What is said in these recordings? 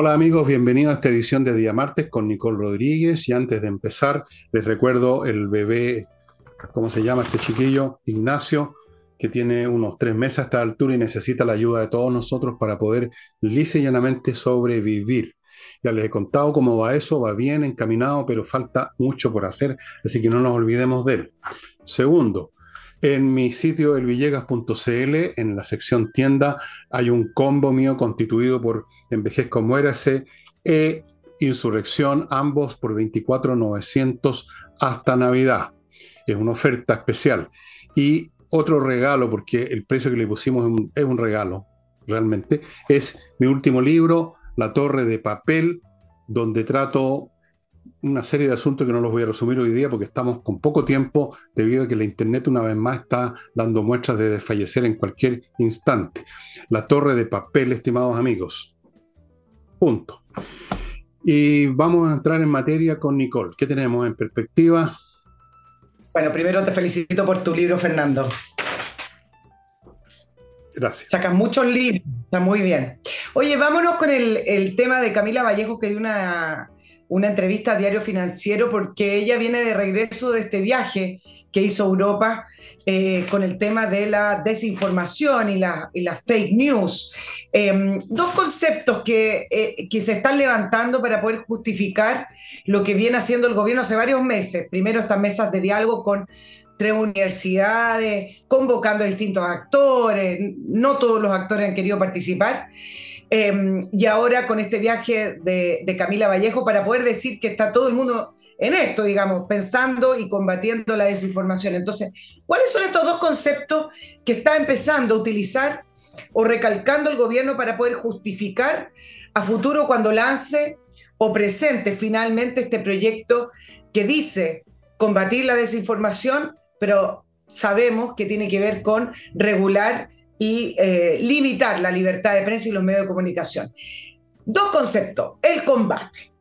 Hola amigos, bienvenidos a esta edición de Día Martes con Nicole Rodríguez y antes de empezar les recuerdo el bebé, ¿cómo se llama este chiquillo? Ignacio, que tiene unos tres meses a esta altura y necesita la ayuda de todos nosotros para poder lisa y llanamente sobrevivir. Ya les he contado cómo va eso, va bien encaminado, pero falta mucho por hacer, así que no nos olvidemos de él. Segundo, en mi sitio elvillegas.cl, en la sección tienda, hay un combo mío constituido por Envejezco Muérase e Insurrección, ambos por 24,900 hasta Navidad. Es una oferta especial. Y otro regalo, porque el precio que le pusimos es un, es un regalo, realmente, es mi último libro, La Torre de Papel, donde trato una serie de asuntos que no los voy a resumir hoy día porque estamos con poco tiempo debido a que la Internet una vez más está dando muestras de desfallecer en cualquier instante. La torre de papel, estimados amigos. Punto. Y vamos a entrar en materia con Nicole. ¿Qué tenemos en perspectiva? Bueno, primero te felicito por tu libro, Fernando. Gracias. Sacas muchos libros, está muy bien. Oye, vámonos con el, el tema de Camila Vallejo, que dio una una entrevista a Diario Financiero porque ella viene de regreso de este viaje que hizo Europa eh, con el tema de la desinformación y la, fake news. Em, dos conceptos que, eh, que se están levantando para poder justificar lo que viene haciendo el gobierno hace varios meses. Primero estas mesas de diálogo con tres universidades, convocando a distintos actores, no todos los actores han querido participar. Em, y ahora con este viaje de, Camila Vallejo para poder decir que está todo el mundo en esto, digamos, pensando y combatiendo la desinformación. Entonces, ¿cuáles son estos dos conceptos que está empezando a utilizar o recalcando el gobierno para poder justificar a futuro cuando lance o presente finalmente este proyecto que dice combatir la desinformación, pero sabemos que tiene que ver con regular y eh, limitar la libertad de prensa y los medios de comunicación. Dos conceptos. El combate.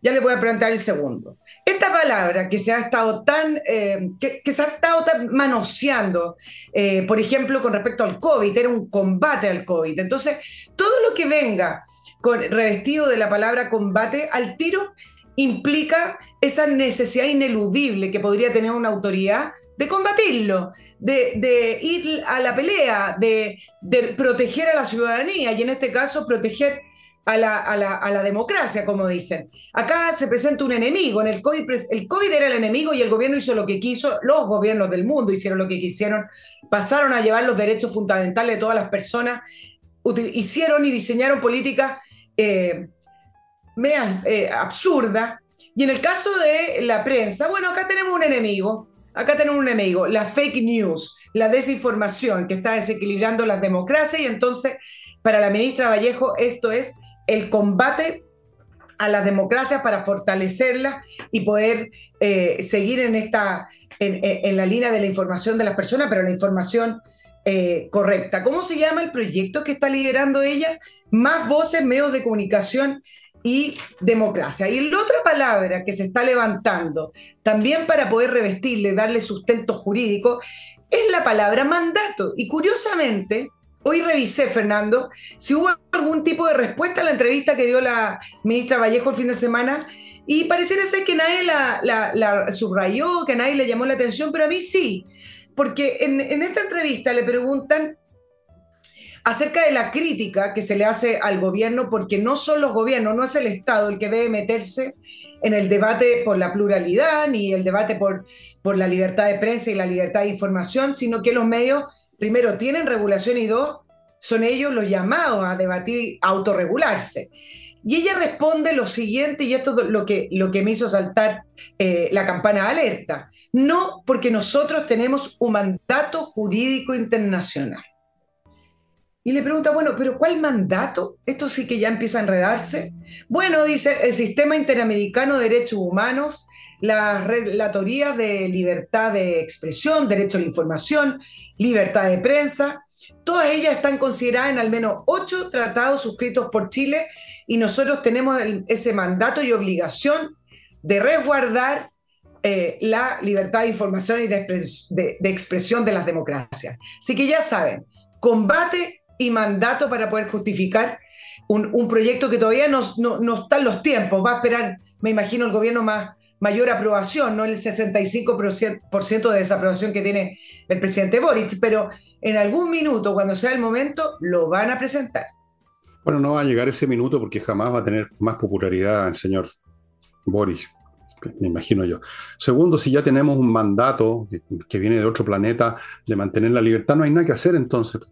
Ya les voy a preguntar el segundo. Esta palabra que se ha estado tan, eh, que, se ha estado manoseando, eh, por ejemplo, con respecto al COVID, era un combate al COVID. Entonces, todo lo que venga con, revestido de la palabra combate, al tiro implica esa necesidad ineludible que podría tener una autoridad de combatirlo, de, ir a la pelea, de, proteger a la ciudadanía y en este caso proteger a la, democracia, como dicen. Acá se presenta un enemigo, en el COVID, el era el enemigo y el gobierno hizo lo que quiso, los gobiernos del mundo hicieron lo que quisieron, pasaron a llevar los derechos fundamentales de todas las personas, hicieron y diseñaron políticas eh, eh, absurdas. Y en el caso de la prensa, bueno, acá tenemos un enemigo, Acá tenemos un enemigo, la fake news, la desinformación que está desequilibrando las democracias y entonces para la ministra Vallejo esto es el combate a las democracias para fortalecerlas y poder eh, seguir en, esta, en, la línea de la información de las personas, pero la información eh, correcta. ¿Cómo se llama el proyecto que está liderando ella? Más voces, medios de comunicación y democracia. Y la otra palabra que se está levantando, también para poder revestirle, darle sustento jurídico, es la palabra mandato. Y curiosamente, hoy revisé, Fernando, si hubo algún tipo de respuesta a la entrevista que dio la ministra Vallejo el fin de semana, y pareciera ser que nadie la, subrayó, que nadie le llamó la atención, pero a mí sí, porque en esta entrevista le preguntan acerca de la crítica que se le hace al gobierno, porque no son los gobiernos, no es el Estado el que debe meterse en el debate por la pluralidad ni el debate por, por la libertad de prensa y la libertad de información, sino que los medios, primero, tienen regulación y dos, son ellos los llamados a debatir, a autorregularse. Y ella responde lo siguiente, y esto es lo que, lo que me hizo saltar eh, la campana de alerta. No porque nosotros tenemos un mandato jurídico internacional. Y le pregunta, bueno, pero ¿cuál mandato? Esto sí que ya empieza a enredarse. Bueno, dice el Sistema Interamericano de Derechos Humanos, las relatorías de libertad de expresión, derecho a la información, libertad de prensa, todas ellas están consideradas en al menos ocho tratados suscritos por Chile y nosotros tenemos ese mandato y obligación de resguardar eh, la libertad de información y de, de expresión de las democracias. Así que ya saben, combate y mandato para poder justificar un, proyecto que todavía no, no, está en los tiempos. Va a esperar, me imagino, el gobierno más mayor aprobación, no el 65% de desaprobación que tiene el presidente Boric, pero en algún minuto, cuando sea el momento, lo van a presentar. Bueno, no va a llegar ese minuto porque jamás va a tener más popularidad el señor Boric, me imagino yo. Segundo, si ya tenemos un mandato que, viene de otro planeta de mantener la libertad, no hay nada que hacer entonces.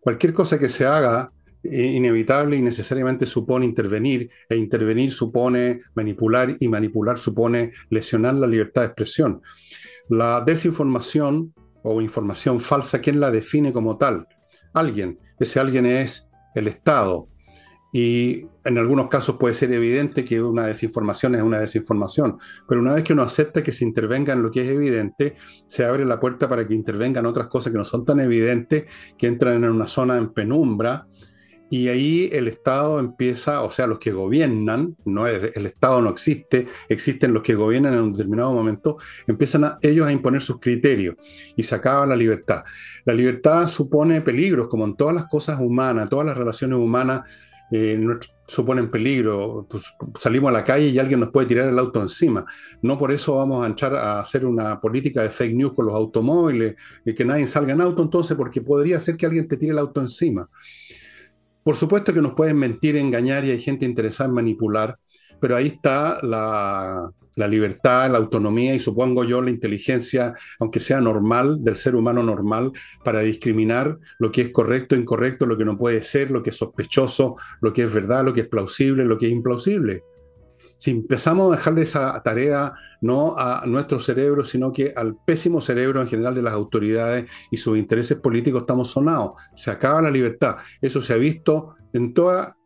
Cualquier cosa que se haga eh, inevitable y necesariamente supone intervenir, e intervenir supone manipular y manipular supone lesionar la libertad de expresión. La desinformación o información falsa, ¿quién la define como tal? Alguien. Ese alguien es el Estado. Y en algunos casos puede ser evidente que una desinformación es una desinformación, pero una vez que uno acepta que se intervenga en lo que es evidente, se abre la puerta para que intervengan otras cosas que no son tan evidentes, que entran en una zona en penumbra, y ahí el Estado empieza, o sea, los que gobiernan, no el Estado no existe, existen los que gobiernan en un determinado momento, empiezan ellos a imponer sus criterios y se acaba la libertad. La libertad supone peligros, como en todas las cosas humanas, todas las relaciones humanas eh, suponen peligro. Salimos a la calle y alguien nos puede tirar el auto encima. No por eso vamos a entrar a hacer una política de fake news con los automóviles, y que nadie salga en auto entonces, porque podría ser que alguien te tire el auto encima. Por supuesto que nos pueden mentir, engañar y hay gente interesada en manipular, pero ahí está la, libertad, la autonomía y supongo yo la inteligencia, aunque sea normal, del ser humano normal, para discriminar lo que es correcto, incorrecto, lo que no puede ser, lo que es sospechoso, lo que es verdad, lo que es plausible, lo que es implausible si empezamos a dejarle esa tarea no a nuestro cerebro, sino que al pésimo cerebro en general de las autoridades y sus intereses políticos, estamos sonados. Se acaba la libertad. Eso se ha visto en toda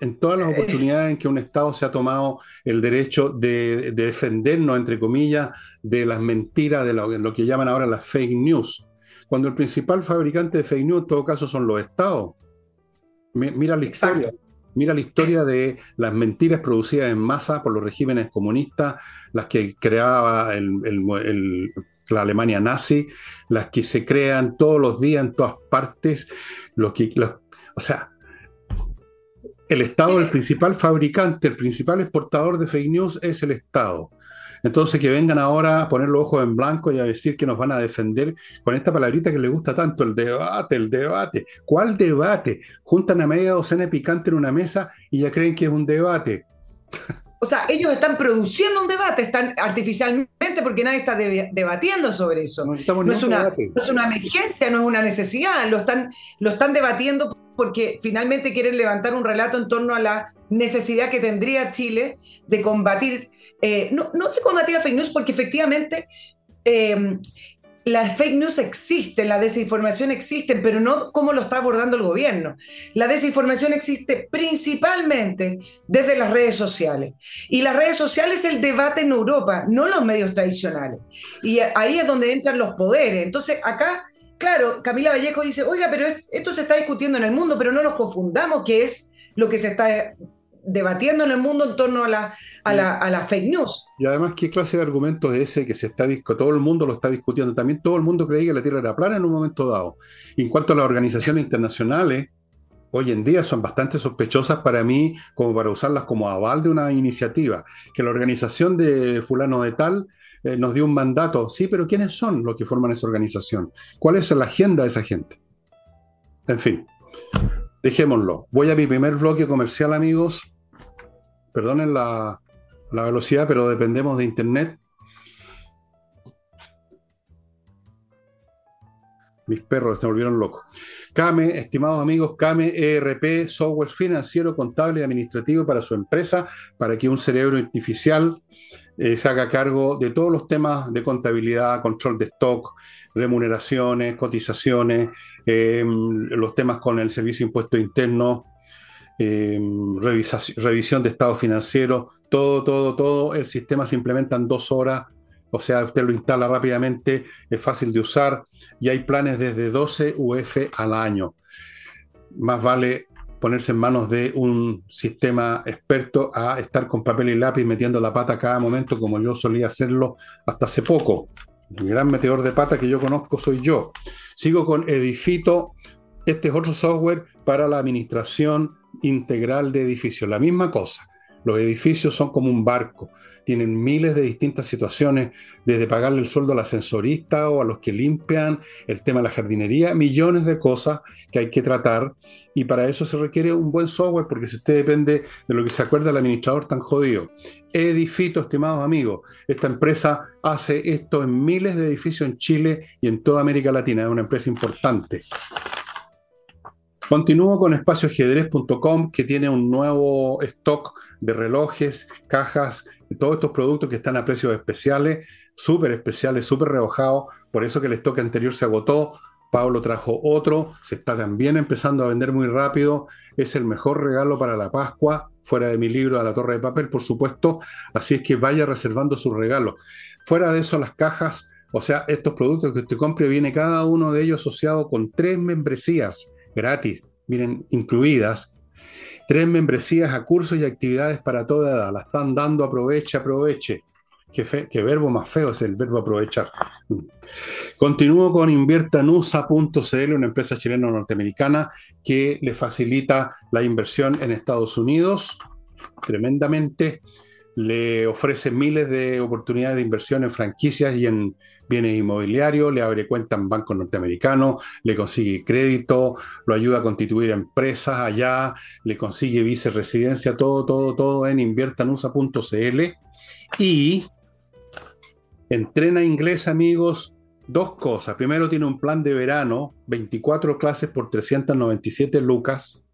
en todas las eh. oportunidades en que un Estado se ha tomado el derecho de, defendernos, entre comillas, de las mentiras, de lo, que llaman ahora las fake news. Cuando el principal fabricante de fake news, en todo caso, son los Estados. Mira la historia. Mira la historia de las mentiras producidas en masa por los regímenes comunistas, las que creaba la Alemania nazi, las que se crean todos los días en todas partes, que, o sea, el Estado, el principal fabricante, el principal exportador de fake news es el Estado. Entonces que vengan ahora a poner los ojos en blanco y a decir que nos van a defender con esta palabrita que les gusta tanto, el debate, el debate. ¿Cuál debate? Juntan a media docena de picante en una mesa y ya creen que es un debate. O sea, ellos están produciendo un debate, están artificialmente porque nadie está debatiendo sobre eso. No, es una, no, es una, emergencia, no es una necesidad, lo están, lo están debatiendo porque finalmente quieren levantar un relato en torno a la necesidad que tendría Chile de combatir, eh, no, de combatir a fake news, porque efectivamente eh, las fake news existen, la desinformación existe, pero no como lo está abordando el gobierno. La desinformación existe principalmente desde las redes sociales. Y las redes sociales es el debate en Europa, no los medios tradicionales. Y ahí es donde entran los poderes. Entonces, acá claro, Camila Vallejo dice, oiga, pero esto se está discutiendo en el mundo, pero no nos confundamos que es lo que se está debatiendo en el mundo en torno a la, a la, fake news. Y además, ¿qué clase de argumento es ese que se está todo el mundo lo está discutiendo? También todo el mundo creía que la Tierra era plana en un momento dado. Y en cuanto a las organizaciones internacionales, hoy en día son bastante sospechosas para mí como para usarlas como aval de una iniciativa. Que la organización de fulano de tal eh, nos dio un mandato. Sí, pero ¿quiénes son los que forman esa organización? ¿Cuál es la agenda de esa gente? En fin, dejémoslo. Voy a mi primer bloque comercial, amigos. Perdonen la, la velocidad, pero dependemos de Internet. Mis perros se volvieron locos. CAME, estimados amigos, CAME ERP, software financiero, contable y administrativo para su empresa, para que un cerebro artificial eh, se haga cargo de todos los temas de contabilidad, control de stock, remuneraciones, cotizaciones, eh, los temas con el Servicio de Impuestos Internos, eh, revisión de estado financiero, todo, todo, todo. El sistema se implementa en dos horas, o sea, usted lo instala rápidamente, es fácil de usar y hay planes desde 12 UF al año. Más vale ponerse en manos de un sistema experto a estar con papel y lápiz metiendo la pata cada momento como yo solía hacerlo hasta hace poco. El gran meteor de pata que yo conozco soy yo. Sigo con Edifito. Este es otro software para la administración integral de edificios, la misma cosa. Los edificios son como un barco, tienen miles de distintas situaciones, desde pagarle el sueldo al ascensorista o a los que limpian, el tema de la jardinería, millones de cosas que hay que tratar y para eso se requiere un buen software porque si usted depende de lo que se acuerda el administrador tan jodido. Edifito, estimados amigos, esta empresa hace esto en miles de edificios en Chile y en toda América Latina, es una empresa importante. Continúo con espacioajedrez.com que tiene un nuevo stock de relojes, cajas, todos estos productos que están a precios especiales, súper especiales, súper rebajados. Por eso que el stock anterior se agotó. Pablo trajo otro, se está también empezando a vender muy rápido. Es el mejor regalo para la Pascua, fuera de mi libro de la Torre de Papel, por supuesto. Así es que vaya reservando sus regalos. Fuera de eso, las cajas, o sea, estos productos que usted compre, viene cada uno de ellos asociado con tres membresías gratis, miren, incluidas. Tres membresías a cursos y actividades para toda edad. La están dando, aproveche, aproveche. Qué, verbo más feo es el verbo aprovechar. Continúo con inviertanusa.cl, una empresa chilena norteamericana que le facilita la inversión en Estados Unidos tremendamente le ofrece miles de oportunidades de inversión en franquicias y en bienes inmobiliarios, le abre cuenta en bancos norteamericanos, le consigue crédito, lo ayuda a constituir empresas allá, le consigue viceresidencia, todo, todo, todo en inviertanusa.cl y entrena inglés, amigos. Dos cosas. Primero tiene un plan de verano, 24 clases por 397 lucas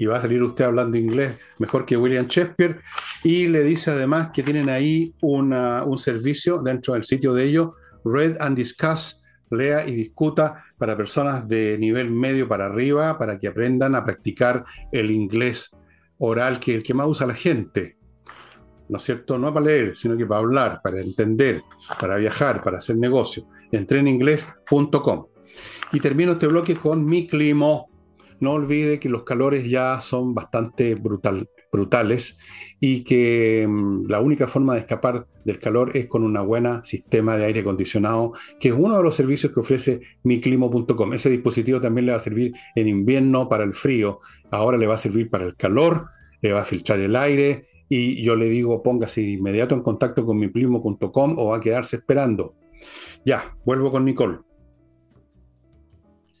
y va a salir usted hablando inglés mejor que William Shakespeare. Y le dice además que tienen ahí un servicio dentro del sitio de ellos, Read and Discuss, lea y discuta para personas de nivel medio para arriba, para que aprendan a practicar el inglés oral, que es el que más usa la gente. ¿No es cierto? No para leer, sino que para hablar, para entender, para viajar, para hacer negocio. Entreninglés.com. Y termino este bloque con mi clima no olvide que los calores ya son bastante brutal, brutales y que mm, la única forma de escapar del calor es con un buen sistema de aire acondicionado, que es uno de los servicios que ofrece miclimo.com. Ese dispositivo también le va a servir en invierno para el frío, ahora le va a servir para el calor, le va a filtrar el aire y yo le digo póngase de inmediato en contacto con miclimo.com o va a quedarse esperando. Ya, vuelvo con Nicole.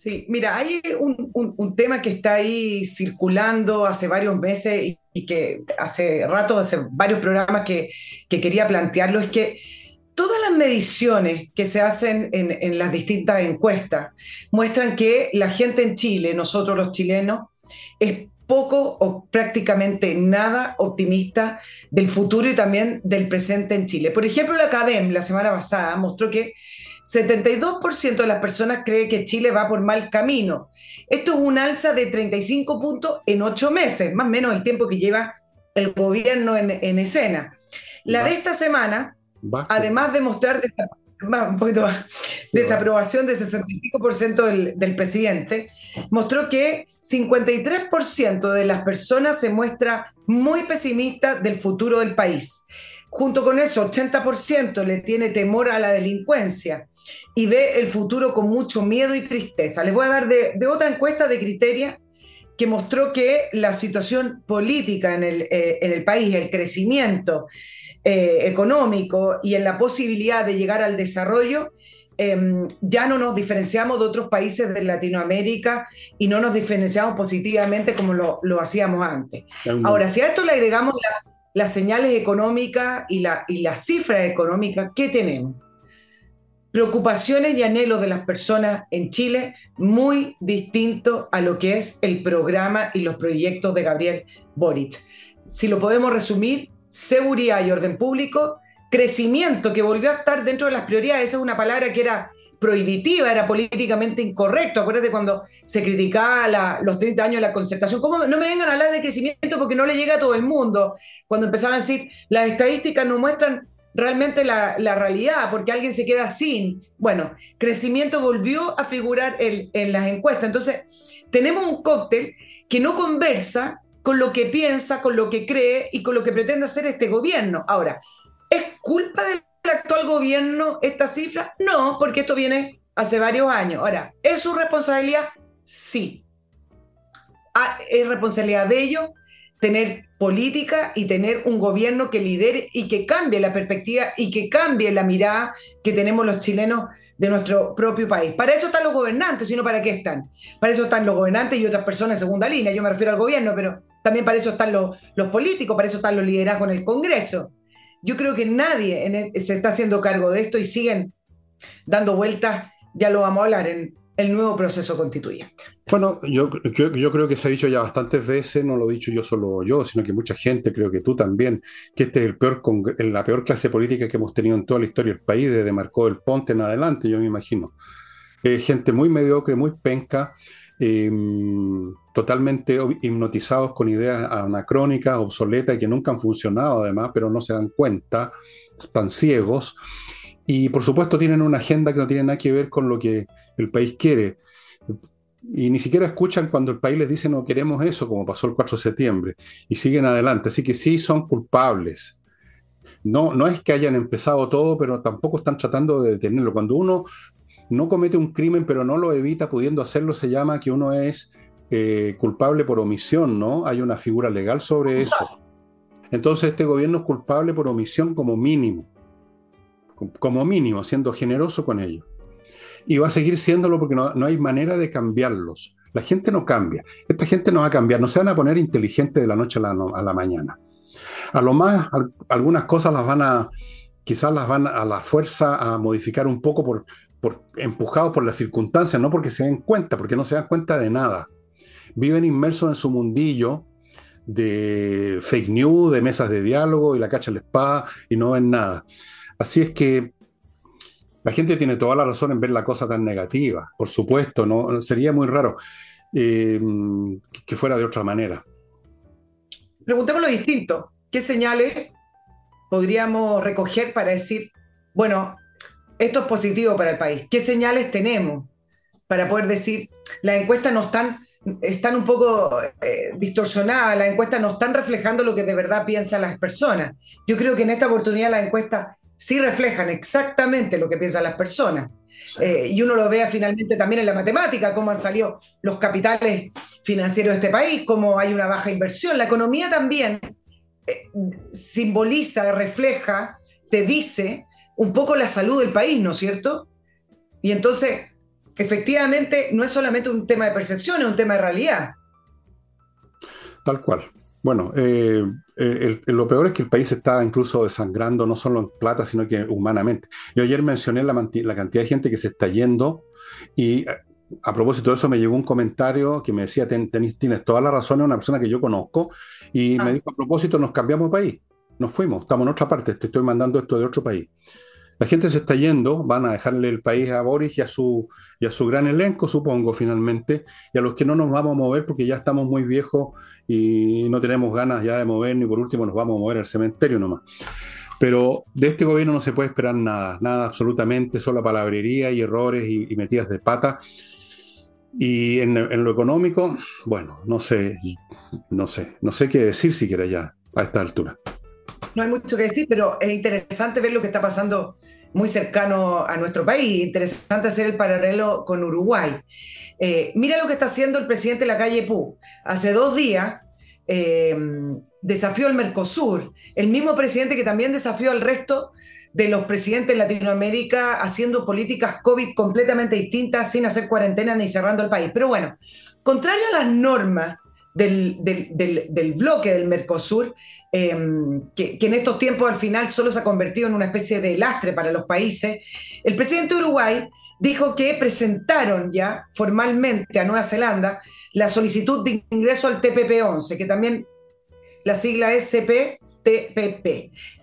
Sí, mira, hay un, tema que está ahí circulando hace varios meses y, que hace rato, hace varios programas que, quería plantearlo, es que todas las mediciones que se hacen en, en, las distintas encuestas muestran que la gente en Chile, nosotros los chilenos, es poco o prácticamente nada optimista del futuro y también del presente en Chile. Por ejemplo, la CADEM la semana pasada mostró que 72% de las personas cree que Chile va por mal camino. Esto es un alza de 35 puntos en ocho meses, más o menos el tiempo que lleva el gobierno en, escena. La de esta semana, además de mostrar un poquito más, desaprobación de 65% del, del presidente, mostró que 53% de las personas se muestra muy pesimista del futuro del país. Junto con eso, 80% le tiene temor a la delincuencia y ve el futuro con mucho miedo y tristeza. Les voy a dar de, otra encuesta de Criteria que mostró que la situación política en el, eh, en el país, el crecimiento eh, económico y en la posibilidad de llegar al desarrollo, em, ya no nos diferenciamos de otros países de Latinoamérica y no nos diferenciamos positivamente como lo, lo hacíamos antes. Ahora, si a esto le agregamos la las señales económicas y, la, y las cifras económicas que tenemos. Preocupaciones y anhelos de las personas en Chile muy distinto a lo que es el programa y los proyectos de Gabriel Boric. Si lo podemos resumir, seguridad y orden público, crecimiento que volvió a estar dentro de las prioridades, esa es una palabra que era prohibitiva, era políticamente incorrecto. Acuérdate cuando se criticaba los 30 años de la concertación. ¿Cómo no me vengan a hablar de crecimiento porque no le llega a todo el mundo? Cuando empezaban a decir, las estadísticas no muestran realmente la, realidad, porque alguien se queda sin. Bueno, crecimiento volvió a figurar en las encuestas. Entonces, tenemos un cóctel que no conversa con lo que piensa, con lo que cree y con lo que pretende hacer este gobierno. Ahora, ¿es culpa del el actual gobierno esta cifra? No, porque esto viene hace varios años. Ahora, ¿es su responsabilidad? Sí. ah, es responsabilidad de ellos tener política y tener un gobierno que lidere y que cambie la perspectiva y que cambie la mirada que tenemos los chilenos de nuestro propio país. Para eso están los gobernantes, sino para qué están. Para eso están los gobernantes y otras personas en segunda línea. Yo me refiero al gobierno, pero también para eso están los, políticos, para eso están los liderazgos en el Congreso. Yo creo que nadie e, se está haciendo cargo de esto y siguen dando vueltas, ya lo vamos a hablar, en el nuevo proceso constituyente. Bueno, yo, creo que se ha dicho ya bastantes veces, no lo he dicho yo solo yo, sino que mucha gente, creo que tú también, que este es el peor la peor clase política que hemos tenido en toda la historia del país, desde Marcó del Ponte en adelante, yo me imagino. gente muy mediocre, muy penca, em, totalmente hipnotizados con ideas anacrónicas, obsoletas, que nunca han funcionado además, pero no se dan cuenta, están ciegos. Y por supuesto tienen una agenda que no tiene nada que ver con lo que el país quiere. Y ni siquiera escuchan cuando el país les dice no queremos eso, como pasó el 4 de septiembre, y siguen adelante. Así que sí son culpables. No, no es que hayan empezado todo, pero tampoco están tratando de detenerlo. Cuando uno no comete un crimen, pero no lo evita pudiendo hacerlo, se llama que uno es eh, culpable por omisión, ¿no? Hay una figura legal sobre eso. Entonces este gobierno es culpable por omisión como mínimo. Como mínimo, siendo generoso con ellos y va a seguir siéndolo porque no, hay manera de cambiarlos. La gente no cambia. Esta gente no va a cambiar, no se van a poner inteligentes de la noche a la, mañana. A lo más, algunas cosas las van a, quizás las van a la fuerza a modificar un poco por, empujados por las circunstancias, no porque se den cuenta, porque no se dan cuenta de nada. Viven inmersos en su mundillo de fake news, de mesas de diálogo y la cacha la espada y no ven nada. Así es que la gente tiene toda la razón en ver la cosa tan negativa, por supuesto, no sería muy raro eh, que fuera de otra manera. Preguntemos lo distinto. ¿Qué señales podríamos recoger para decir, bueno, esto es positivo para el país? ¿Qué señales tenemos para poder decir, las encuestas no están, están un poco eh, distorsionadas, las encuestas no están reflejando lo que de verdad piensan las personas? Yo creo que en esta oportunidad las encuestas sí reflejan exactamente lo que piensan las personas. Eh, y uno lo vea finalmente también en la matemática, cómo han salido los capitales financieros de este país, cómo hay una baja inversión. La economía también eh, simboliza, refleja, te dice un poco la salud del país, ¿no es cierto? Y entonces, efectivamente, no es solamente un tema de percepción, es un tema de realidad. Tal cual. Bueno, eh, lo peor es que el país está incluso desangrando, no solo en plata, sino que humanamente. Yo ayer mencioné la, cantidad de gente que se está yendo y eh, a propósito de eso me llegó un comentario que me decía, tienes toda la razón, es una persona que yo conozco, y me ah. dijo, a propósito, nos cambiamos de país, nos fuimos, estamos en otra parte, te estoy mandando esto de otro país. La gente se está yendo, van a dejarle el país a Boris y a su, y a su gran elenco, supongo, finalmente, y a los que no nos vamos a mover porque ya estamos muy viejos y no tenemos ganas ya de mover, ni por último nos vamos a mover al cementerio nomás. Pero de este gobierno no se puede esperar nada, nada absolutamente, solo palabrería y errores y, metidas de pata. Y en, en, lo económico, bueno, no sé, no sé, no sé qué decir siquiera ya a esta altura. No hay mucho que decir, pero es interesante ver lo que está pasando muy cercano a nuestro país. Interesante hacer el paralelo con Uruguay. Eh, mira lo que está haciendo el presidente de la calle Pú. Hace dos días eh, desafió al Mercosur, el mismo presidente que también desafió al resto de los presidentes de Latinoamérica haciendo políticas COVID completamente distintas, sin hacer cuarentena ni cerrando el país. Pero bueno, contrario a las normas del, bloque del Mercosur, em, que, en estos tiempos al final solo se ha convertido en una especie de lastre para los países, el presidente de Uruguay dijo que presentaron ya formalmente a Nueva Zelanda la solicitud de ingreso al TPP-11, que también la sigla es. ¿Qué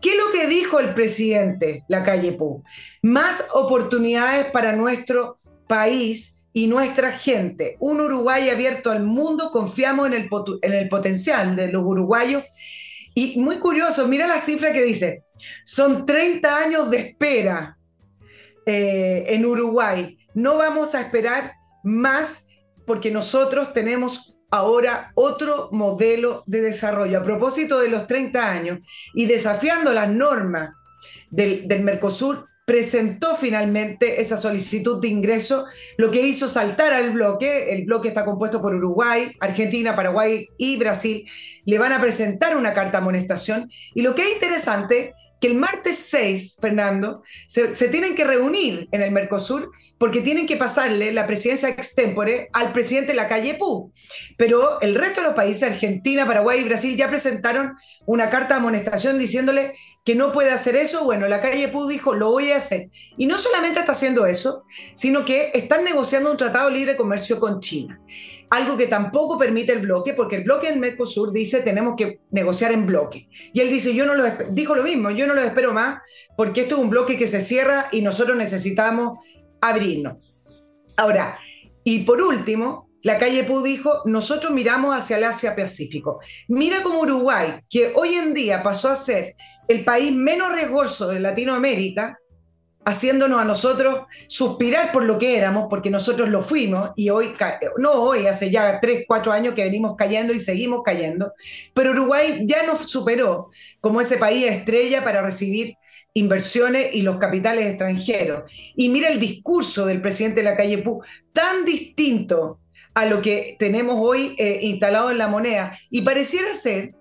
es lo que dijo el presidente La Calle Pou? Más oportunidades para nuestro país y nuestra gente. Un Uruguay abierto al mundo, confiamos en el, en el potencial de los uruguayos. Y muy curioso, mira la cifra que dice, son 30 años de espera eh, en Uruguay. No vamos a esperar más porque nosotros tenemos ahora otro modelo de desarrollo. A propósito de los 30 años y desafiando las normas del, del Mercosur, presentó finalmente esa solicitud de ingreso, lo que hizo saltar al bloque. El bloque está compuesto por Uruguay, Argentina, Paraguay y Brasil. Le van a presentar una carta amonestación. Y lo que es interesante que el martes 6, Fernando, se, tienen que reunir en el Mercosur porque tienen que pasarle la presidencia extempore al presidente de la calle Pú. Pero el resto de los países, Argentina, Paraguay y Brasil, ya presentaron una carta de amonestación diciéndole que no puede hacer eso. Bueno, la calle Pú dijo, lo voy a hacer. Y no solamente está haciendo eso, sino que están negociando un tratado de libre comercio con China algo que tampoco permite el bloque, porque el bloque en Mercosur dice tenemos que negociar en bloque. Y él dice, yo no lo dijo lo mismo, yo no lo espero más, porque esto es un bloque que se cierra y nosotros necesitamos abrirnos. Ahora, y por último, la calle Pú dijo, nosotros miramos hacia el Asia-Pacífico. Mira como Uruguay, que hoy en día pasó a ser el país menos riesgoso de Latinoamérica, haciéndonos a nosotros suspirar por lo que éramos, porque nosotros lo fuimos y hoy, no hoy, hace ya tres, cuatro años que venimos cayendo y seguimos cayendo, pero Uruguay ya nos superó como ese país estrella para recibir inversiones y los capitales extranjeros. Y mira el discurso del presidente de la calle Pú, tan distinto a lo que tenemos hoy eh, instalado en la moneda. Y pareciera ser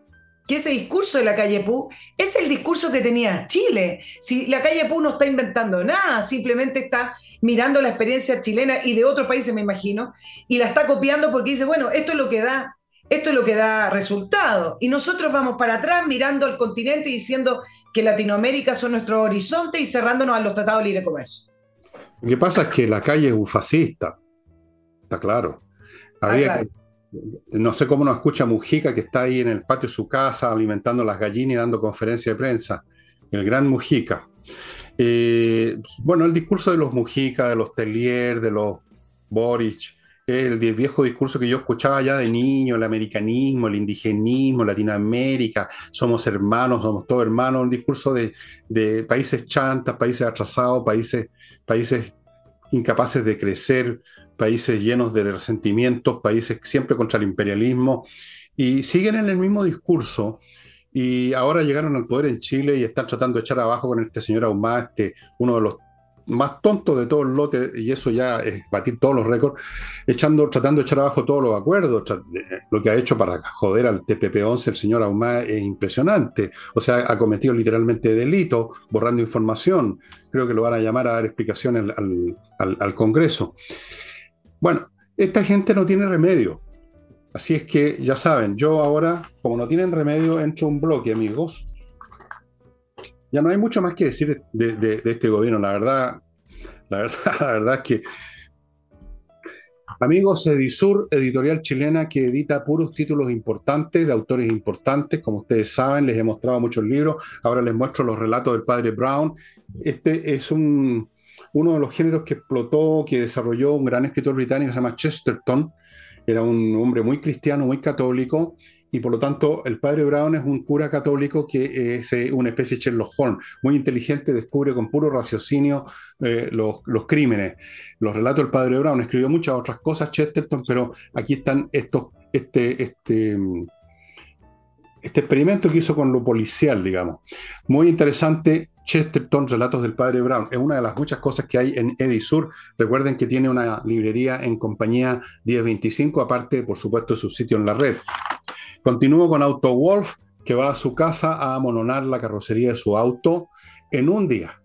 que ese discurso de la calle Pú es el discurso que tenía Chile. Si la calle Pú no está inventando nada, simplemente está mirando la experiencia chilena y de otros países, me imagino, y la está copiando porque dice, bueno, esto es lo que da, esto es lo que da resultado. Y nosotros vamos para atrás mirando al continente y diciendo que Latinoamérica son nuestro horizonte y cerrándonos a los tratados de libre comercio. Lo que pasa es que la calle es un fascista, está claro. Ah, Había que no sé cómo nos escucha Mujica, que está ahí en el patio de su casa alimentando las gallinas y dando conferencia de prensa. El gran Mujica. Eh, bueno, el discurso de los Mujica, de los Tellier, de los Boric, el, el, viejo discurso que yo escuchaba ya de niño, el americanismo, el indigenismo, Latinoamérica, somos hermanos, somos todos hermanos, un discurso de, de países chantas, países atrasados, países, países incapaces de crecer, países llenos de resentimientos, países siempre contra el imperialismo, y siguen en el mismo discurso. Y ahora llegaron al poder en Chile y están tratando de echar abajo con este señor Ahumada, este, uno de los más tontos de todo el lote, y eso ya es batir todos los récords, echando, tratando de echar abajo todos los acuerdos. Lo que ha hecho para joder al TPP-11 el señor Ahumada es impresionante. O sea, ha cometido literalmente delito, borrando información. Creo que lo van a llamar a dar explicaciones al Congreso. Bueno, esta gente no tiene remedio. Así es que ya saben, yo ahora, como no tienen remedio, entro un bloque, amigos. Ya no hay mucho más que decir de, este gobierno. La verdad, la verdad, la verdad es que Amigos, Edisur, editorial chilena que edita puros títulos importantes, de autores importantes. Como ustedes saben, les he mostrado muchos libros. Ahora les muestro los relatos del padre Brown. Este es un, uno de los géneros que explotó, que desarrolló un gran escritor británico que se llama Chesterton. Era un hombre muy cristiano, muy católico, y por lo tanto el padre Brown es un cura católico que es eh, una especie de Sherlock Holmes, muy inteligente, descubre con puro raciocinio eh, los, los, crímenes. Los relatos del padre Brown, escribió muchas otras cosas Chesterton, pero aquí están estos, este, este, este experimento que hizo con lo policial, digamos. Muy interesante, Chesterton, Relatos del Padre Brown. Es una de las muchas cosas que hay en Edisur. Recuerden que tiene una librería en compañía 1025, aparte, por supuesto, su sitio en la red. Continúo con Auto Wolf, que va a su casa a amononar la carrocería de su auto en un día.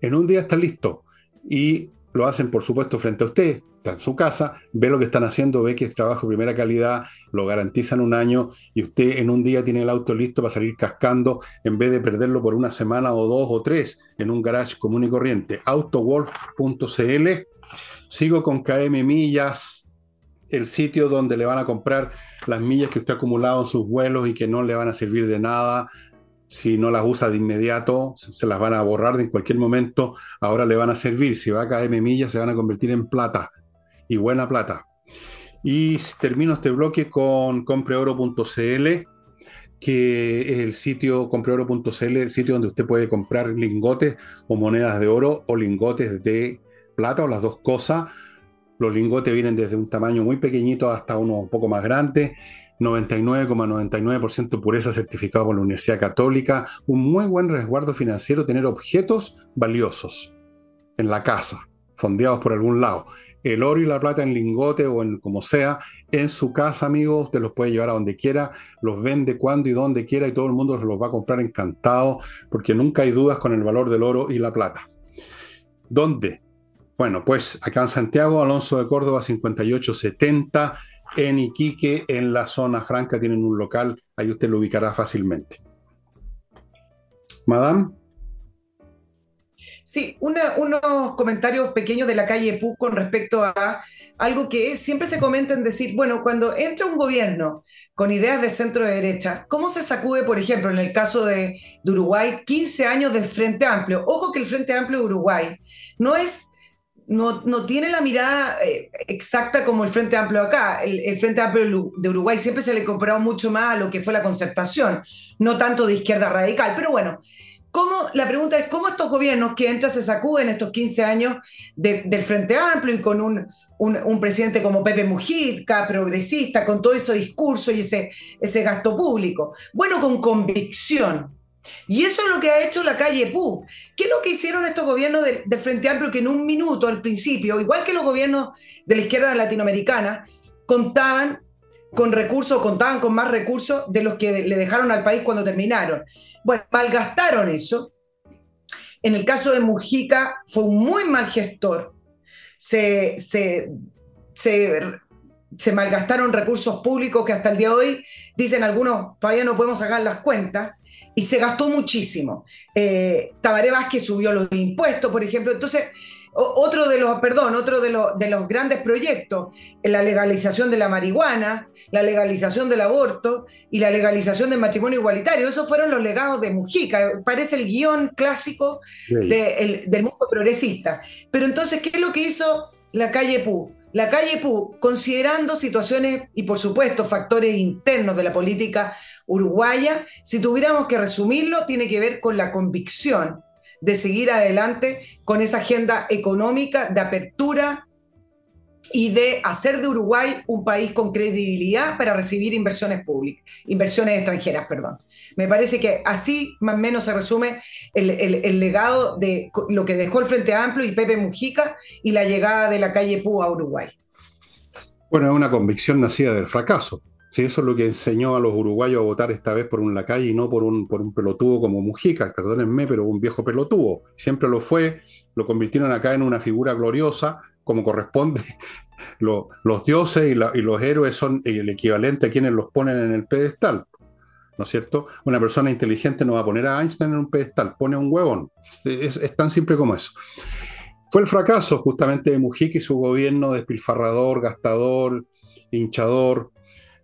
En un día está listo. Y lo hacen, por supuesto, frente a usted está en su casa, ve lo que están haciendo, ve que es trabajo de primera calidad, lo garantizan un año y usted en un día tiene el auto listo para salir cascando en vez de perderlo por una semana o dos o tres en un garage común y corriente. Autowolf.cl. Sigo con KM Millas, el sitio donde le van a comprar las millas que usted ha acumulado en sus vuelos y que no le van a servir de nada si no las usa de inmediato, se las van a borrar en cualquier momento, ahora le van a servir. Si va a KM millas, se van a convertir en plata y buena plata. Y termino este bloque con compreoro.cl, que es el sitio compreoro.cl, el sitio donde usted puede comprar lingotes o monedas de oro o lingotes de plata o las dos cosas. Los lingotes vienen desde un tamaño muy pequeñito hasta uno un poco más grande. 99,99% pureza certificado por la Universidad Católica, un muy buen resguardo financiero, tener objetos valiosos. en la casa, fondeados por algún lado. El oro y la plata en lingote o en como sea, en su casa, amigos, usted los puede llevar a donde quiera, los vende cuando y donde quiera y todo el mundo los va a comprar encantado, porque nunca hay dudas con el valor del oro y la plata. ¿Dónde? Bueno, pues acá en Santiago, Alonso de Córdoba 5870, en Iquique, en la zona franca, tienen un local, ahí usted lo ubicará fácilmente. Madame. Sí, unos comentarios pequeños de la calle Pú con respecto a algo que siempre se comenta en decir, bueno, cuando entra un gobierno con ideas de centro derecha, ¿cómo se sacude, por ejemplo, en el caso de, Uruguay, 15 años del Frente Amplio? Ojo que el Frente Amplio de Uruguay no es no, no, tiene la mirada eh, exacta como el Frente Amplio acá. El, Frente Amplio de Uruguay siempre se le comprado mucho más a lo que fue la concertación, no tanto de izquierda radical. Pero bueno, ¿Cómo, la pregunta es, ¿cómo estos gobiernos que entran se sacuden estos 15 años del Frente Amplio y con un, un, presidente como Pepe Mujica, progresista, con todo ese discurso y ese, ese gasto público? Bueno, con convicción. Y eso es lo que ha hecho la calle PU. ¿Qué es lo que hicieron estos gobiernos del, del Frente Amplio que en un minuto al principio, igual que los gobiernos de la izquierda latinoamericana, contaban con recursos, contaban con más recursos de los que le dejaron al país cuando terminaron. Bueno, malgastaron eso. En el caso de Mujica fue un muy mal gestor. Se, se, se, malgastaron recursos públicos que hasta el día de hoy, dicen algunos, todavía no podemos sacar las cuentas, y se gastó muchísimo. Eh, Tabaré Vázquez subió los impuestos, por ejemplo. Entonces, otro de los, perdón, otro de, los, de los grandes proyectos, la legalización de la marihuana, la legalización del aborto y la legalización del matrimonio igualitario. Esos fueron los legados de Mujica. Parece el guion clásico del mundo progresista. Pero entonces, ¿qué es lo que hizo la calle Pú? La calle Pú, considerando situaciones y por supuesto factores internos de la política uruguaya, si tuviéramos que resumirlo, tiene que ver con la convicción de seguir adelante con esa agenda económica de apertura y de hacer de Uruguay un país con credibilidad para recibir inversiones públicas, inversiones extranjeras, perdón. Me parece que así más o menos se resume el, legado de lo que dejó el Frente Amplio y Pepe Mujica y la llegada de la calle Pú a Uruguay. Bueno, es una convicción nacida del fracaso. Sí, eso es lo que enseñó a los uruguayos a votar esta vez por un lacalle y no por un, pelotudo como Mujica, perdónenme, pero un viejo pelotudo. Siempre lo fue, lo convirtieron acá en una figura gloriosa, como corresponde. los dioses y, los héroes son el equivalente a quienes los ponen en el pedestal. ¿No es cierto? Una persona inteligente no va a poner a Einstein en un pedestal, pone un huevón. Es, es tan simple como eso. Fue el fracaso justamente de Mujica y su gobierno despilfarrador, gastador, hinchador,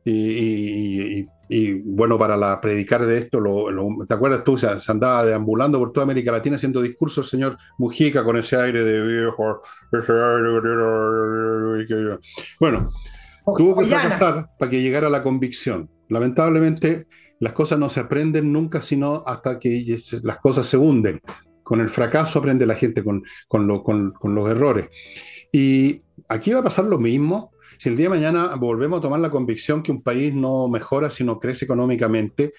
y, bueno, para la, predicar de esto, ¿te acuerdas tú? Se, andaba deambulando por toda América Latina haciendo discursos el señor Mujica con ese aire de viejo. Bueno, tuvo que fracasar para que llegara la convicción. Lamentablemente, las cosas no se aprenden nunca, sino hasta que las cosas se hunden. Con el fracaso aprende la gente con, con, con los errores. Y aquí va a pasar lo mismo si el día de mañana volvemos a tomar la convicción que un país no mejora sino crece económicamente,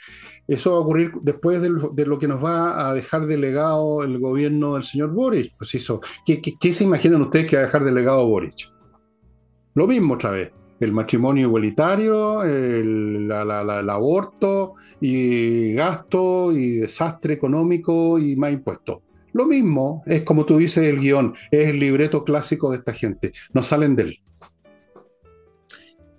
eso va a ocurrir después de lo, que nos va a dejar de legado el gobierno del señor Boric. Pues eso, ¿qué, se imaginan ustedes que va a dejar de legado Boric? Lo mismo otra vez el matrimonio igualitario, el, aborto y gasto y desastre económico y más impuestos. Lo mismo es como tú dices el guion, es el libreto clásico de esta gente, no salen de él.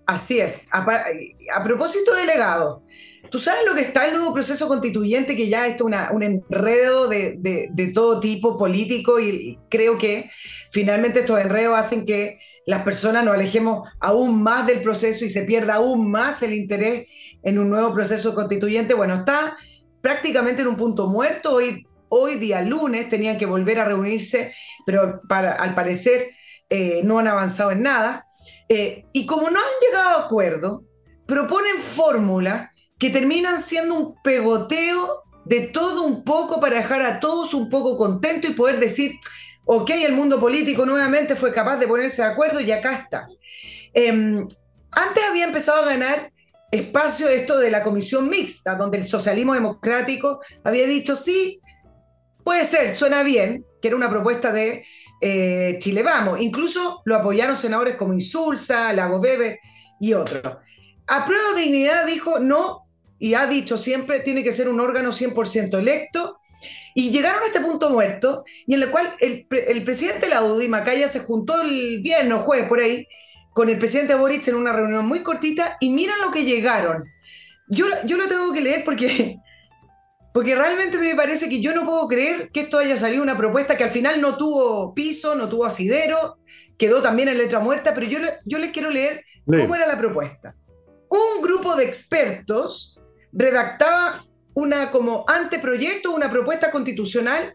Así es. A, propósito de legado, ¿tú sabes lo que está el nuevo proceso constituyente que ya es un enredo de, todo tipo político y creo que finalmente estos enredos hacen que las personas nos alejemos aún más del proceso y se pierda aún más el interés en un nuevo proceso constituyente? Bueno, está prácticamente en un punto muerto. Hoy, hoy día lunes tenían que volver a reunirse, pero para, al parecer eh, no han avanzado en nada. Eh, y como no han llegado a acuerdo, proponen fórmulas que terminan siendo un pegoteo de todo un poco para dejar a todos un poco contentos y poder decir, ok, el mundo político nuevamente fue capaz de ponerse de acuerdo y acá está. Em, antes había empezado a ganar espacio esto de la comisión mixta, donde el socialismo democrático había dicho, sí, puede ser, suena bien, que era una propuesta de eh, Chile Vamos. Incluso lo apoyaron senadores como Insulza, Lago Weber y otros. A prueba de dignidad dijo no, y ha dicho siempre, tiene que ser un órgano 100% electo. Y llegaron a este punto muerto, y en el cual el, presidente de Macaya, se juntó el viernes o jueves por ahí con el presidente Boric en una reunión muy cortita, y miran lo que llegaron. Yo, yo lo tengo que leer porque porque realmente me parece que yo no puedo creer que esto haya salido una propuesta que al final no tuvo piso, no tuvo asidero, quedó también en letra muerta, pero yo, yo les quiero leer cómo era la propuesta. Un grupo de expertos redactaba una como anteproyecto, una propuesta constitucional,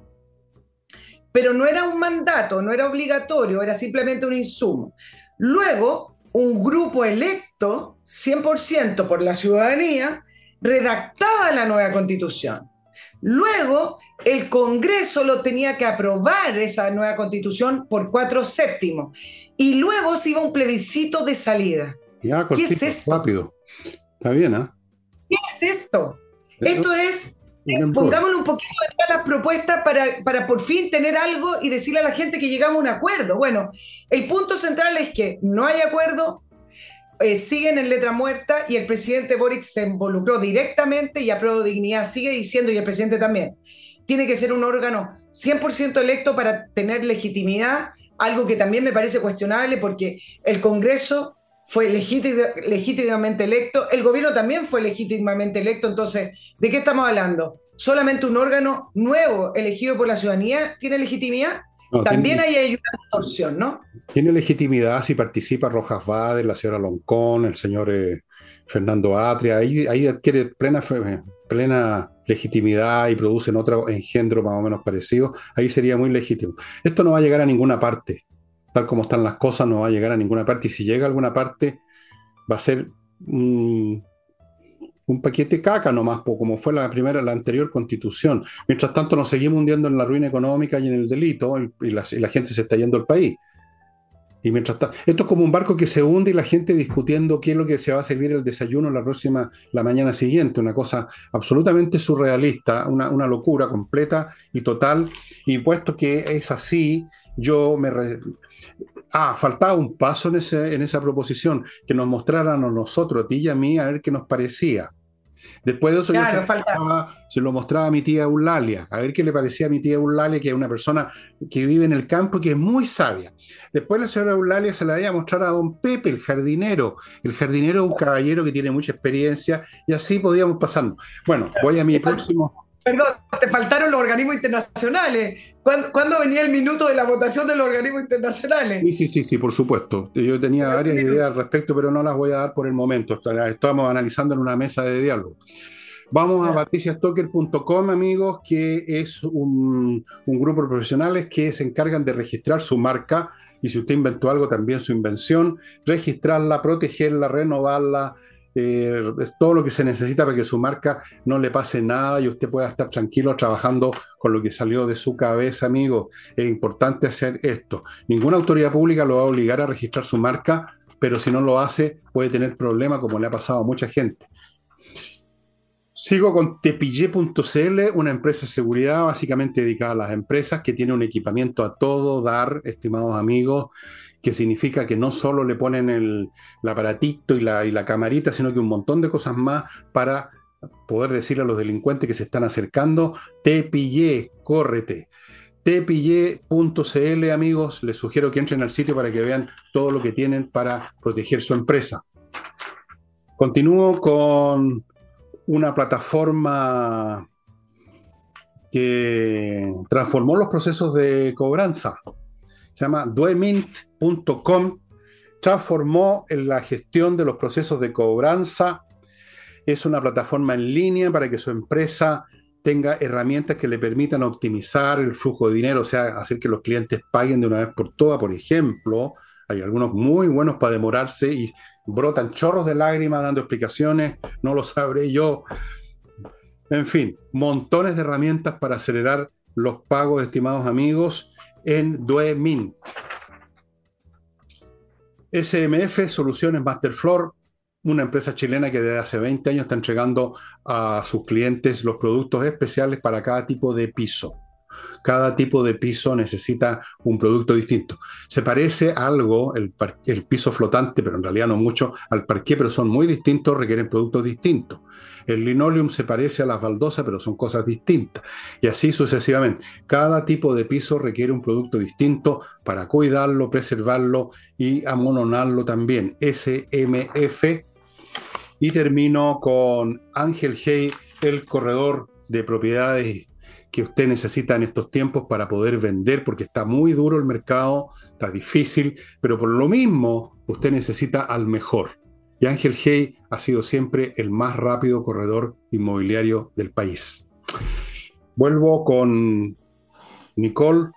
pero no era un mandato, no era obligatorio, era simplemente un insumo. Luego, un grupo electo 100% por la ciudadanía redactaba la nueva constitución. Luego, el Congreso lo tenía que aprobar esa nueva constitución por cuatro séptimos. Y luego se iba un plebiscito de salida. ¿Qué es esto? Rápido. Está bien, ¿ah? ¿Qué es esto? esto es, pongámosle un poquito de las propuestas para, para por fin tener algo y decirle a la gente que llegamos a un acuerdo. Bueno, el punto central es que no hay acuerdo, eh, siguen en letra muerta y el presidente Boric se involucró directamente y a prueba de dignidad sigue diciendo, y el presidente también, tiene que ser un órgano 100% electo para tener legitimidad, algo que también me parece cuestionable porque el Congreso fue legítimamente electo, el gobierno también fue legítimamente electo, entonces, ¿de qué estamos hablando? ¿Solamente un órgano nuevo elegido por la ciudadanía tiene legitimidad? También hay, hay, una distorsión, ¿no? Tiene legitimidad si participa Rojas Vade, la señora Loncón, el señor eh, Fernando Atria, ahí, ahí adquiere plena, plena legitimidad y producen otro engendro más o menos parecido, ahí sería muy legítimo. Esto no va a llegar a ninguna parte, tal como están las cosas, no va a llegar a ninguna parte, y si llega a alguna parte, va a ser un paquete caca nomás, como fue la primera, la anterior constitución. Mientras tanto nos seguimos hundiendo en la ruina económica y en el delito, y la, gente se está yendo al país. Y mientras esto es como un barco que se hunde y la gente discutiendo qué es lo que se va a servir el desayuno la próxima, la mañana siguiente, una cosa absolutamente surrealista, una, locura completa y total. Y puesto que es así, yo me... Ah, faltaba un paso en, ese, en esa proposición, que nos mostraran a nosotros, a ti y a mí, a ver qué nos parecía. Después de eso yo se, lo mostraba a mi tía Eulalia, a ver qué le parecía a mi tía Eulalia, que es una persona que vive en el campo y que es muy sabia. Después la señora Eulalia se la iba a mostrar a don Pepe, el jardinero. El jardinero es un caballero que tiene mucha experiencia y así podíamos pasarnos. Bueno, voy a mi próximo Perdón, te faltaron los organismos internacionales. ¿Cuándo, venía el minuto de la votación de los organismos internacionales? Sí, sí, sí, sí, por supuesto. Yo tenía varias ideas al respecto, pero no las voy a dar por el momento. Estamos analizando en una mesa de diálogo. Vamos a patriciastocker.com, amigos, que es un, un grupo de profesionales que se encargan de registrar su marca y si usted inventó algo, también su invención, registrarla, protegerla, renovarla, eh, es todo lo que se necesita para que su marca no le pase nada y usted pueda estar tranquilo trabajando con lo que salió de su cabeza, amigo. Es importante hacer esto. Ninguna autoridad pública lo va a obligar a registrar su marca, pero si no lo hace puede tener problemas como le ha pasado a mucha gente. Sigo con tepille.cl, una empresa de seguridad básicamente dedicada a las empresas que tiene un equipamiento a todo dar, estimados amigos que significa que no solo le ponen el, aparatito y la, y la camarita, sino que un montón de cosas más para poder decirle a los delincuentes que se están acercando, te pillé, córrete. Tepille.cl, amigos, les sugiero que entren al sitio para que vean todo lo que tienen para proteger su empresa. Continúo con una plataforma que transformó los procesos de cobranza se llama duemint.com, transformó en la gestión de los procesos de cobranza. Es una plataforma en línea para que su empresa tenga herramientas que le permitan optimizar el flujo de dinero, o sea, hacer que los clientes paguen de una vez por todas. Por ejemplo, hay algunos muy buenos para demorarse y brotan chorros de lágrimas dando explicaciones, no lo sabré yo. En fin, montones de herramientas para acelerar los pagos, estimados amigos en Duemin. SMF Soluciones Masterfloor, una empresa chilena que desde hace 20 años está entregando a sus clientes los productos especiales para cada tipo de piso. Cada tipo de piso necesita un producto distinto. Se parece algo, el, piso flotante, pero en realidad no mucho, al parqué, pero son muy distintos, requieren productos distintos. El linoleum se parece a las baldosas, pero son cosas distintas. Y así sucesivamente. Cada tipo de piso requiere un producto distinto para cuidarlo, preservarlo y amononarlo también. SMF. Y termino con Ángel Hey, el corredor de propiedades que usted necesita en estos tiempos para poder vender, porque está muy duro el mercado, está difícil, pero por lo mismo usted necesita al mejor. Y Ángel Hey ha sido siempre el más rápido corredor inmobiliario del país. Vuelvo con Nicole.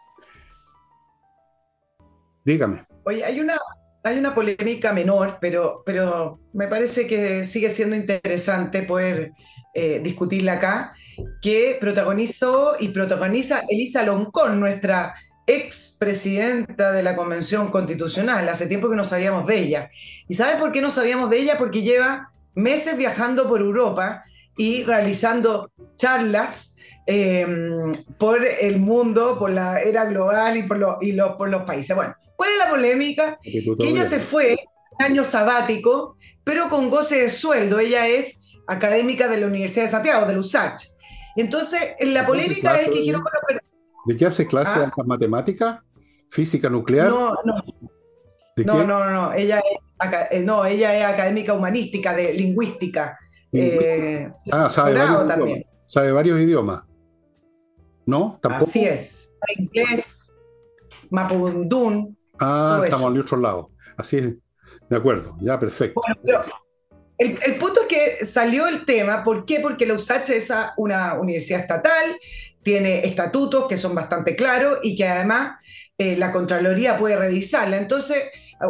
Dígame. Oye, hay una, hay una polémica menor, pero, pero me parece que sigue siendo interesante poder eh, discutirla acá, que protagonizó y protagoniza Elisa Loncón, nuestra ex presidenta de la Convención Constitucional. Hace tiempo que no sabíamos de ella. ¿Y sabe por qué no sabíamos de ella? Porque lleva meses viajando por Europa y realizando charlas em, por el mundo, por la era global y, por, y por los países. Bueno, ¿cuál es la polémica? Que ella se fue un año sabático, pero con goce de sueldo. Ella es académica de la Universidad de Santiago, de USACH. Entonces, la polémica es que dijeron ¿De qué hace clase de ah. matemáticas? ¿Física nuclear? No, no. no, no, no, Ella es, eh, no, ella es académica humanística, de lingüística. Eh, ah, sabe varios, también. sabe varios idiomas. ¿No? ¿Tampoco? Así es. Inglés, mapudún. Ah, estamos al otro lado. Así es. De acuerdo, ya perfecto. El, punto es que salió el tema, ¿por qué? Porque la USACH es una universidad estatal tiene estatutos que son bastante claros y que además eh, la Contraloría puede revisarla. Entonces,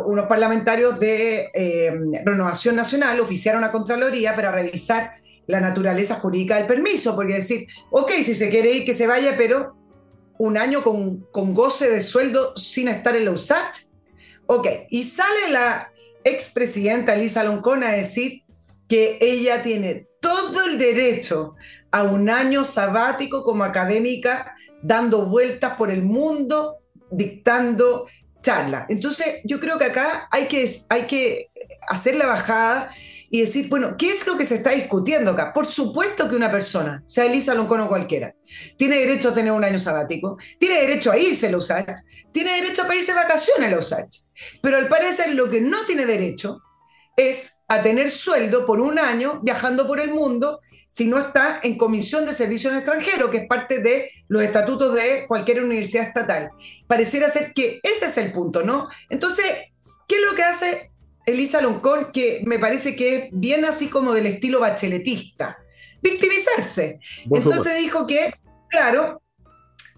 unos parlamentarios de eh, Renovación Nacional oficiaron a Contraloría para revisar la naturaleza jurídica del permiso, porque decir, ok, si se quiere ir, que se vaya, pero un año con, con goce de sueldo sin estar en la USAT. Ok, y sale la expresidenta Elisa Loncón a decir que ella tiene todo el derecho a un año sabático como académica, dando vueltas por el mundo, dictando charlas. Entonces, yo creo que acá hay que, hay que hacer la bajada y decir, bueno, ¿qué es lo que se está discutiendo acá? Por supuesto que una persona, sea Elisa Loncono cualquiera, tiene derecho a tener un año sabático, tiene derecho a irse a la USACH, tiene derecho a pedirse vacaciones a la USACH, pero al parecer lo que no tiene derecho es a tener sueldo por un año viajando por el mundo si no está en comisión de servicio en extranjero, que es parte de los estatutos de cualquier universidad estatal. Pareciera ser que ese es el punto, ¿no? Entonces, ¿qué es lo que hace Elisa Loncón, que me parece que es bien así como del estilo bacheletista? Victimizarse. Entonces dijo que, claro,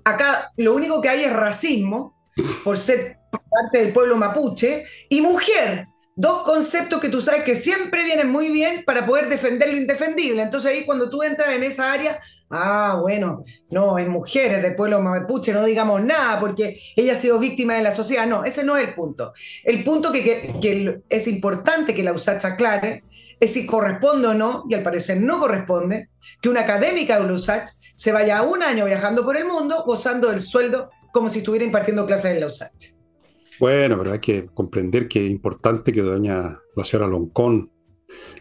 acá lo único que hay es racismo por ser parte del pueblo mapuche y mujer dos conceptos que tú sabes que siempre vienen muy bien para poder defender lo indefendible. Entonces ahí cuando tú entras en esa área, ah, bueno, no, es mujeres del pueblo mapuche, no digamos nada porque ella ha sido víctima de la sociedad. No, ese no es el punto. El punto que, que, es importante que la USACH aclare es si corresponde o no, y al parecer no corresponde, que una académica de la USACH se vaya un año viajando por el mundo gozando del sueldo como si estuviera impartiendo clases en la USACH. Bueno, pero hay que comprender que es importante que doña la señora Loncón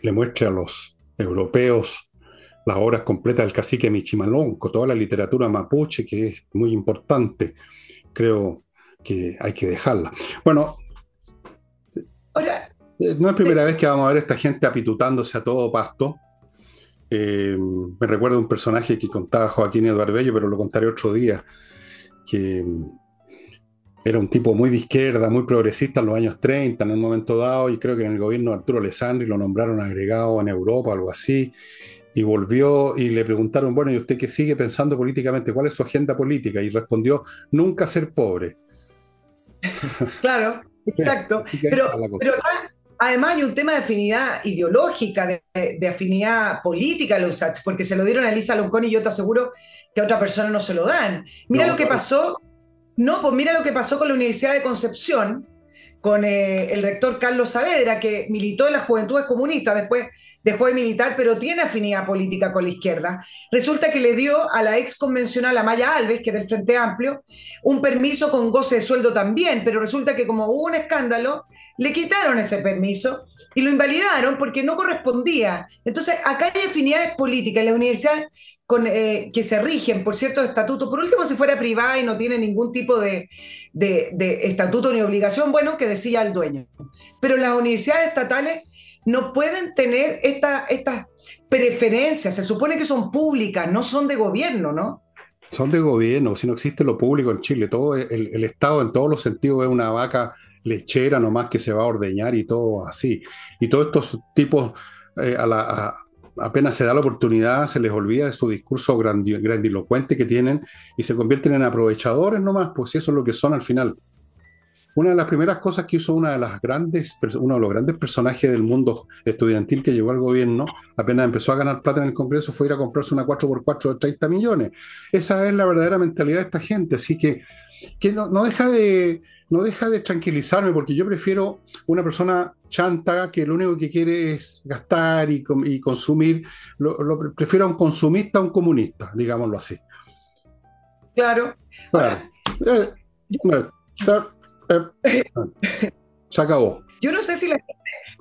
le muestre a los europeos las obras completas del cacique Michimalonco, toda la literatura mapuche, que es muy importante. Creo que hay que dejarla. Bueno, eh, no es primera vez que vamos a ver a esta gente apitutándose a todo pasto. Eh, me recuerda un personaje que contaba Joaquín Eduardo Bello, pero lo contaré otro día, que era un tipo muy de izquierda, muy progresista en los años 30, en un momento dado, y creo que en el gobierno de Arturo Alessandri lo nombraron agregado en Europa, algo así, y volvió y le preguntaron, bueno, ¿y usted qué sigue pensando políticamente? ¿Cuál es su agenda política? Y respondió, nunca ser pobre. Claro, exacto. pero, además hay un tema de afinidad ideológica, de, afinidad política a los porque se lo dieron a Elisa Loncón y yo te aseguro que a otra persona no se lo dan. Mira lo que pasó no, pues mira lo que pasó con la Universidad de Concepción, con eh, el rector Carlos Saavedra, que militó en las Juventudes Comunistas, después dejó de militar, pero tiene afinidad política con la izquierda. Resulta que le dio a la ex convencional Amaya Alves, que es del Frente Amplio, un permiso con goce de sueldo también, pero resulta que como hubo un escándalo, le quitaron ese permiso y lo invalidaron porque no correspondía. Entonces, acá hay afinidades políticas. Las universidades eh, que se rigen por ciertos estatutos, por último, si fuera privada y no tiene ningún tipo de, estatuto ni obligación, bueno, que decía el dueño. Pero las universidades estatales no pueden tener estas preferencias, se supone que son públicas, no son de gobierno, ¿no? Son de gobierno, si no existe lo público en Chile, todo el, Estado en todos los sentidos es una vaca lechera nomás que se va a ordeñar y todo así. Y todos estos tipos eh, apenas se da la oportunidad, se les olvida de su discurso grandilocuente que tienen y se convierten en aprovechadores nomás, pues eso es lo que son al final. Una de las primeras cosas que hizo una de las grandes, uno de los grandes personajes del mundo estudiantil que llegó al gobierno, apenas empezó a ganar plata en el Congreso, fue ir a comprarse una 4x4 de 30 millones. Esa es la verdadera mentalidad de esta gente, así que, que no, deja de, no deja de tranquilizarme, porque yo prefiero una persona chanta que lo único que quiere es gastar y, y consumir, lo, prefiero a un consumista a un comunista, digámoslo así. Claro. Claro. Eh, se acabó. Yo no sé si la gente,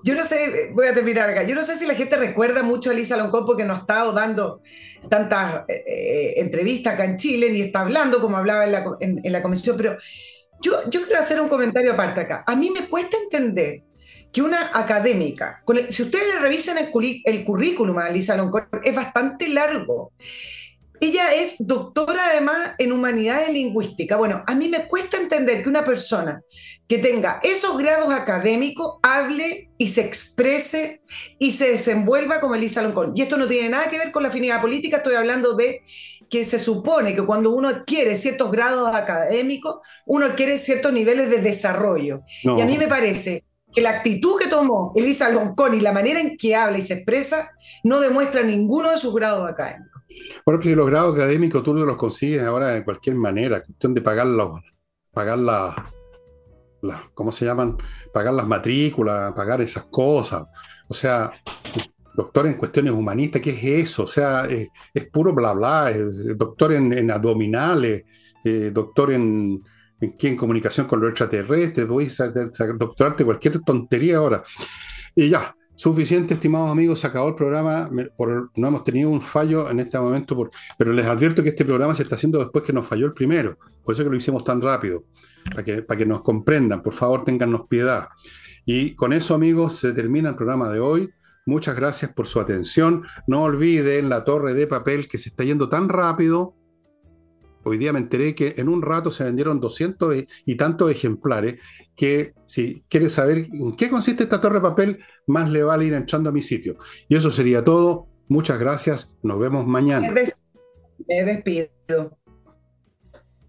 yo no sé, voy a terminar acá, yo no sé si la gente recuerda mucho a Elisa Loncón porque no ha estado dando tantas eh, eh, entrevistas acá en Chile, ni está hablando como hablaba en la, en, la comisión, pero yo, yo quiero hacer un comentario aparte acá. A mí me cuesta entender que una académica, si ustedes le revisan el, el currículum a Loncón, es bastante largo. Ella es doctora además en humanidades y lingüística. Bueno, a mí me cuesta entender que una persona que tenga esos grados académicos hable y se exprese y se desenvuelva como Elisa Loncón. Y esto no tiene nada que ver con la afinidad política, estoy hablando de que se supone que cuando uno adquiere ciertos grados académicos, uno adquiere ciertos niveles de desarrollo. Y a mí me parece que la actitud que tomó Elisa Loncón y la manera en que habla y se expresa no demuestra ninguno de sus grados académicos. Bueno, pues los grados académicos tú los consigues ahora de cualquier manera, cuestión de pagar los, pagar las, ¿cómo se llaman? Pagar las matrículas, pagar esas cosas. O sea, doctor en cuestiones humanistas, ¿qué es eso? O sea, es, puro bla bla, doctor en, abdominales, eh, doctor en, en, comunicación con los extraterrestres, doctorarte cualquier tontería ahora. Y ya, Suficiente, estimados amigos, se acabó el programa. no hemos tenido un fallo en este momento, pero les advierto que este programa se está haciendo después que nos falló el primero. Por eso que lo hicimos tan rápido, para que, para que nos comprendan. Por favor, téngannos piedad. Y con eso, amigos, se termina el programa de hoy. Muchas gracias por su atención. No olviden la torre de papel que se está yendo tan rápido hoy día me enteré que en un rato se vendieron 200 y tantos ejemplares que si quieres saber en qué consiste esta torre de papel, más le vale ir entrando a mi sitio. Y eso sería todo. Muchas gracias. Nos vemos mañana. Me despido.